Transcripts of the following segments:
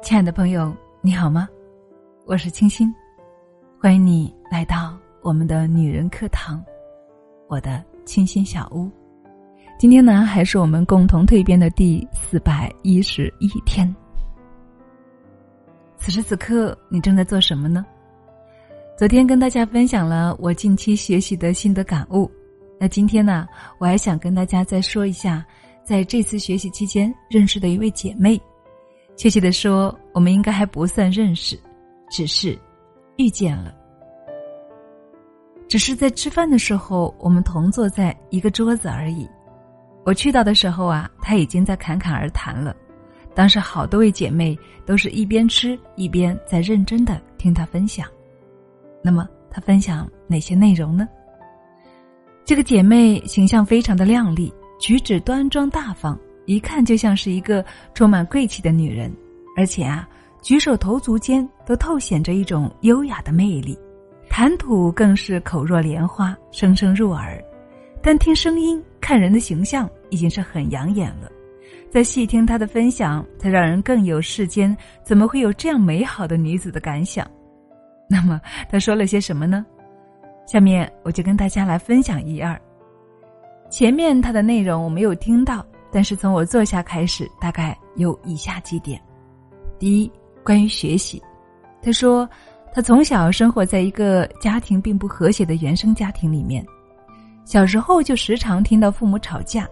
亲爱的朋友，你好吗？我是清新，欢迎你来到我们的女人课堂，我的清新小屋。今天呢，还是我们共同蜕变的第四百一十一天。此时此刻，你正在做什么呢？昨天跟大家分享了我近期学习的心得感悟，那今天呢，我还想跟大家再说一下，在这次学习期间认识的一位姐妹。确切的说，我们应该还不算认识，只是遇见了。只是在吃饭的时候，我们同坐在一个桌子而已。我去到的时候啊，她已经在侃侃而谈了。当时好多位姐妹都是一边吃一边在认真的听她分享。那么她分享哪些内容呢？这个姐妹形象非常的靓丽，举止端庄大方。一看就像是一个充满贵气的女人，而且啊，举手投足间都透显着一种优雅的魅力，谈吐更是口若莲花，声声入耳。单听声音，看人的形象已经是很养眼了。再细听她的分享，才让人更有世间怎么会有这样美好的女子的感想。那么她说了些什么呢？下面我就跟大家来分享一二。前面她的内容我没有听到。但是从我坐下开始，大概有以下几点：第一，关于学习，他说他从小生活在一个家庭并不和谐的原生家庭里面，小时候就时常听到父母吵架，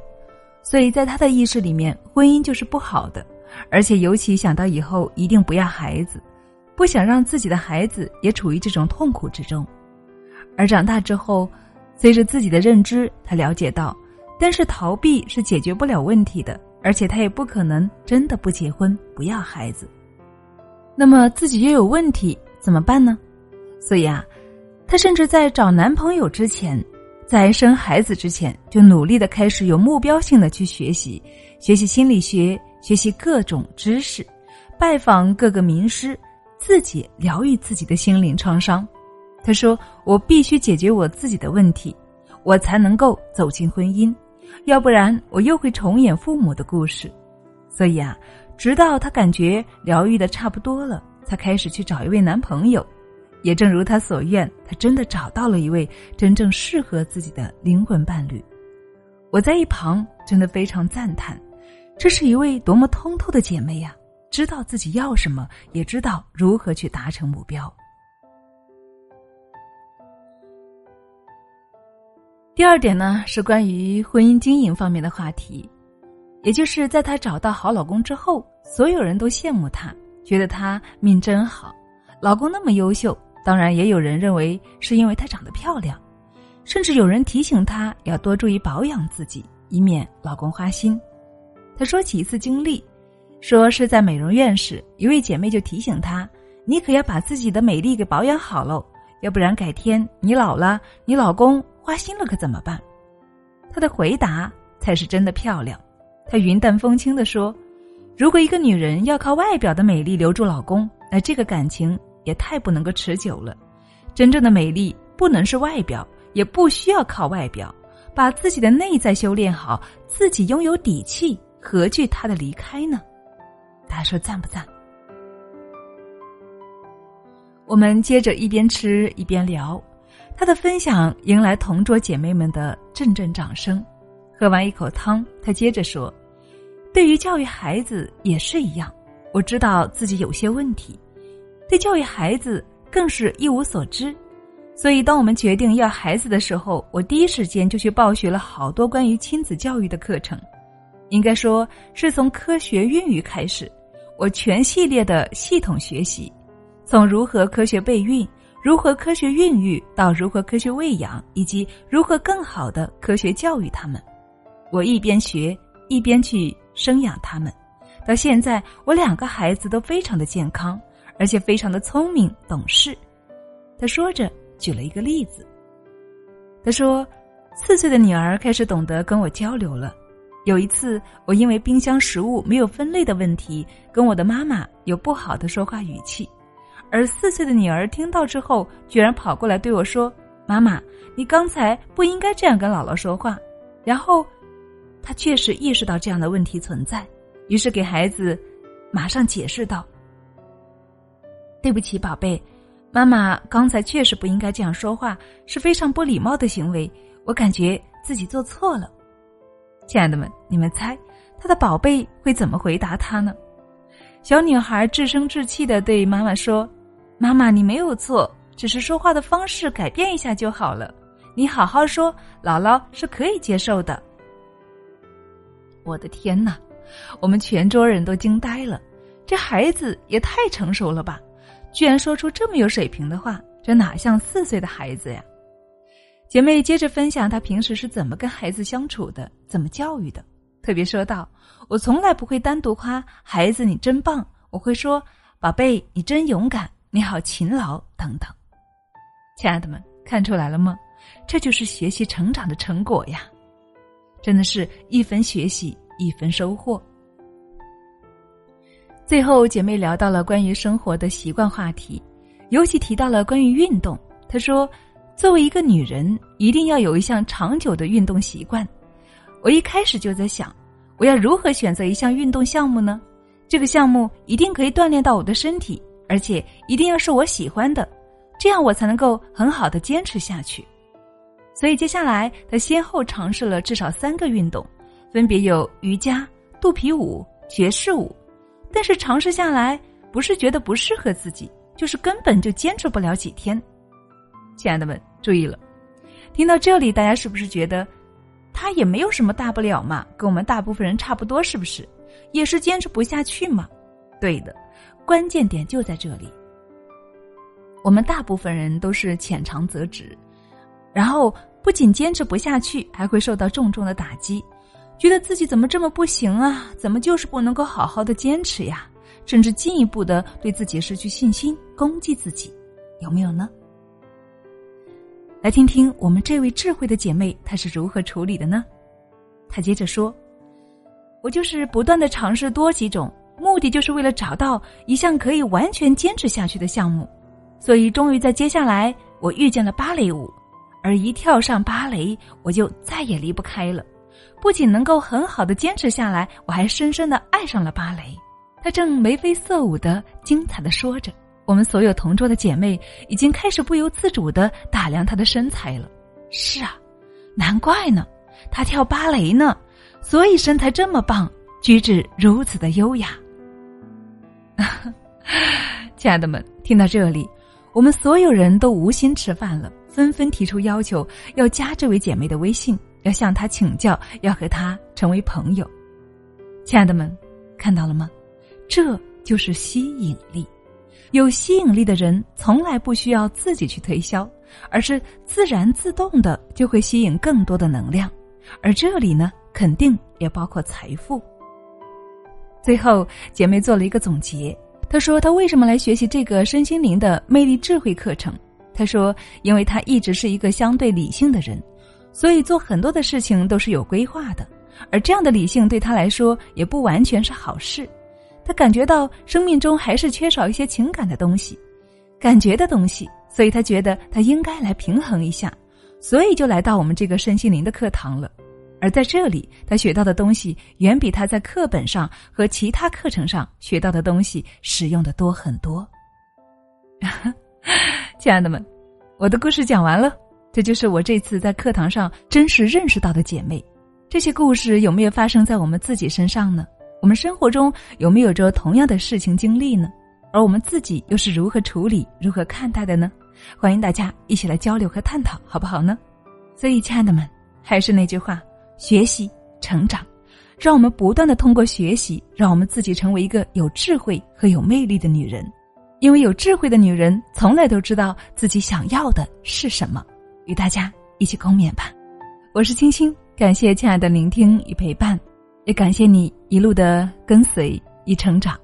所以在他的意识里面，婚姻就是不好的，而且尤其想到以后一定不要孩子，不想让自己的孩子也处于这种痛苦之中。而长大之后，随着自己的认知，他了解到。但是逃避是解决不了问题的，而且他也不可能真的不结婚不要孩子。那么自己又有问题怎么办呢？所以啊，他甚至在找男朋友之前，在生孩子之前，就努力的开始有目标性的去学习，学习心理学，学习各种知识，拜访各个名师，自己疗愈自己的心灵创伤。他说：“我必须解决我自己的问题，我才能够走进婚姻。”要不然我又会重演父母的故事，所以啊，直到她感觉疗愈的差不多了，才开始去找一位男朋友。也正如她所愿，她真的找到了一位真正适合自己的灵魂伴侣。我在一旁真的非常赞叹，这是一位多么通透的姐妹呀！知道自己要什么，也知道如何去达成目标。第二点呢，是关于婚姻经营方面的话题，也就是在她找到好老公之后，所有人都羡慕她，觉得她命真好，老公那么优秀。当然，也有人认为是因为她长得漂亮，甚至有人提醒她要多注意保养自己，以免老公花心。她说起一次经历，说是在美容院时，一位姐妹就提醒她：“你可要把自己的美丽给保养好喽，要不然改天你老了，你老公。”花心了可怎么办？他的回答才是真的漂亮。他云淡风轻的说：“如果一个女人要靠外表的美丽留住老公，那这个感情也太不能够持久了。真正的美丽不能是外表，也不需要靠外表，把自己的内在修炼好，自己拥有底气，何惧他的离开呢？”大家说赞不赞？我们接着一边吃一边聊。他的分享迎来同桌姐妹们的阵阵掌声。喝完一口汤，他接着说：“对于教育孩子也是一样，我知道自己有些问题，对教育孩子更是一无所知。所以，当我们决定要孩子的时候，我第一时间就去报学了好多关于亲子教育的课程。应该说是从科学孕育开始，我全系列的系统学习，从如何科学备孕。”如何科学孕育到如何科学喂养，以及如何更好的科学教育他们，我一边学一边去生养他们。到现在，我两个孩子都非常的健康，而且非常的聪明懂事。他说着举了一个例子，他说，四岁的女儿开始懂得跟我交流了。有一次，我因为冰箱食物没有分类的问题，跟我的妈妈有不好的说话语气。而四岁的女儿听到之后，居然跑过来对我说：“妈妈，你刚才不应该这样跟姥姥说话。”然后，她确实意识到这样的问题存在，于是给孩子马上解释道：“对不起，宝贝，妈妈刚才确实不应该这样说话，是非常不礼貌的行为。我感觉自己做错了。亲爱的们，你们猜他的宝贝会怎么回答他呢？小女孩置声置气的对妈妈说：“妈妈，你没有错，只是说话的方式改变一下就好了。你好好说，姥姥是可以接受的。”我的天哪！我们全桌人都惊呆了，这孩子也太成熟了吧！居然说出这么有水平的话，这哪像四岁的孩子呀？姐妹接着分享她平时是怎么跟孩子相处的，怎么教育的。特别说到，我从来不会单独夸孩子你真棒，我会说宝贝你真勇敢，你好勤劳等等。亲爱的们，看出来了吗？这就是学习成长的成果呀！真的是一分学习一分收获。最后，姐妹聊到了关于生活的习惯话题，尤其提到了关于运动。她说：“作为一个女人，一定要有一项长久的运动习惯。”我一开始就在想，我要如何选择一项运动项目呢？这个项目一定可以锻炼到我的身体，而且一定要是我喜欢的，这样我才能够很好的坚持下去。所以接下来，他先后尝试了至少三个运动，分别有瑜伽、肚皮舞、爵士舞。但是尝试下来，不是觉得不适合自己，就是根本就坚持不了几天。亲爱的们，注意了，听到这里，大家是不是觉得他也没有什么大不了嘛？跟我们大部分人差不多，是不是？也是坚持不下去嘛？对的，关键点就在这里。我们大部分人都是浅尝辄止。然后不仅坚持不下去，还会受到重重的打击，觉得自己怎么这么不行啊？怎么就是不能够好好的坚持呀？甚至进一步的对自己失去信心，攻击自己，有没有呢？来听听我们这位智慧的姐妹她是如何处理的呢？她接着说：“我就是不断的尝试多几种，目的就是为了找到一项可以完全坚持下去的项目，所以终于在接下来我遇见了芭蕾舞。”而一跳上芭蕾，我就再也离不开了。不仅能够很好的坚持下来，我还深深的爱上了芭蕾。她正眉飞色舞的精彩的说着，我们所有同桌的姐妹已经开始不由自主的打量她的身材了。是啊，难怪呢，她跳芭蕾呢，所以身材这么棒，举止如此的优雅。亲爱的们，听到这里，我们所有人都无心吃饭了。纷纷提出要求，要加这位姐妹的微信，要向她请教，要和她成为朋友。亲爱的们，看到了吗？这就是吸引力。有吸引力的人从来不需要自己去推销，而是自然自动的就会吸引更多的能量。而这里呢，肯定也包括财富。最后，姐妹做了一个总结，他说他为什么来学习这个身心灵的魅力智慧课程。他说：“因为他一直是一个相对理性的人，所以做很多的事情都是有规划的。而这样的理性对他来说也不完全是好事。他感觉到生命中还是缺少一些情感的东西，感觉的东西。所以他觉得他应该来平衡一下，所以就来到我们这个身心灵的课堂了。而在这里，他学到的东西远比他在课本上和其他课程上学到的东西实用的多很多。”亲爱的们，我的故事讲完了。这就是我这次在课堂上真实认识到的姐妹。这些故事有没有发生在我们自己身上呢？我们生活中有没有着同样的事情经历呢？而我们自己又是如何处理、如何看待的呢？欢迎大家一起来交流和探讨，好不好呢？所以，亲爱的们，还是那句话：学习、成长，让我们不断的通过学习，让我们自己成为一个有智慧和有魅力的女人。因为有智慧的女人从来都知道自己想要的是什么，与大家一起共勉吧。我是青青，感谢亲爱的聆听与陪伴，也感谢你一路的跟随与成长。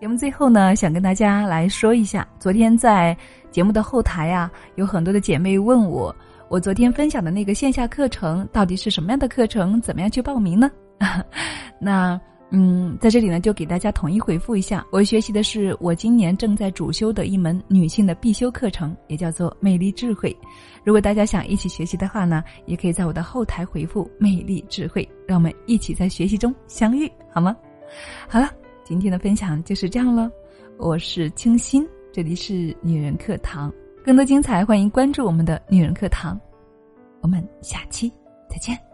节目最后呢，想跟大家来说一下，昨天在节目的后台啊，有很多的姐妹问我，我昨天分享的那个线下课程到底是什么样的课程，怎么样去报名呢？那。嗯，在这里呢，就给大家统一回复一下。我学习的是我今年正在主修的一门女性的必修课程，也叫做魅力智慧。如果大家想一起学习的话呢，也可以在我的后台回复“魅力智慧”，让我们一起在学习中相遇，好吗？好了，今天的分享就是这样了。我是清新，这里是女人课堂，更多精彩欢迎关注我们的女人课堂。我们下期再见。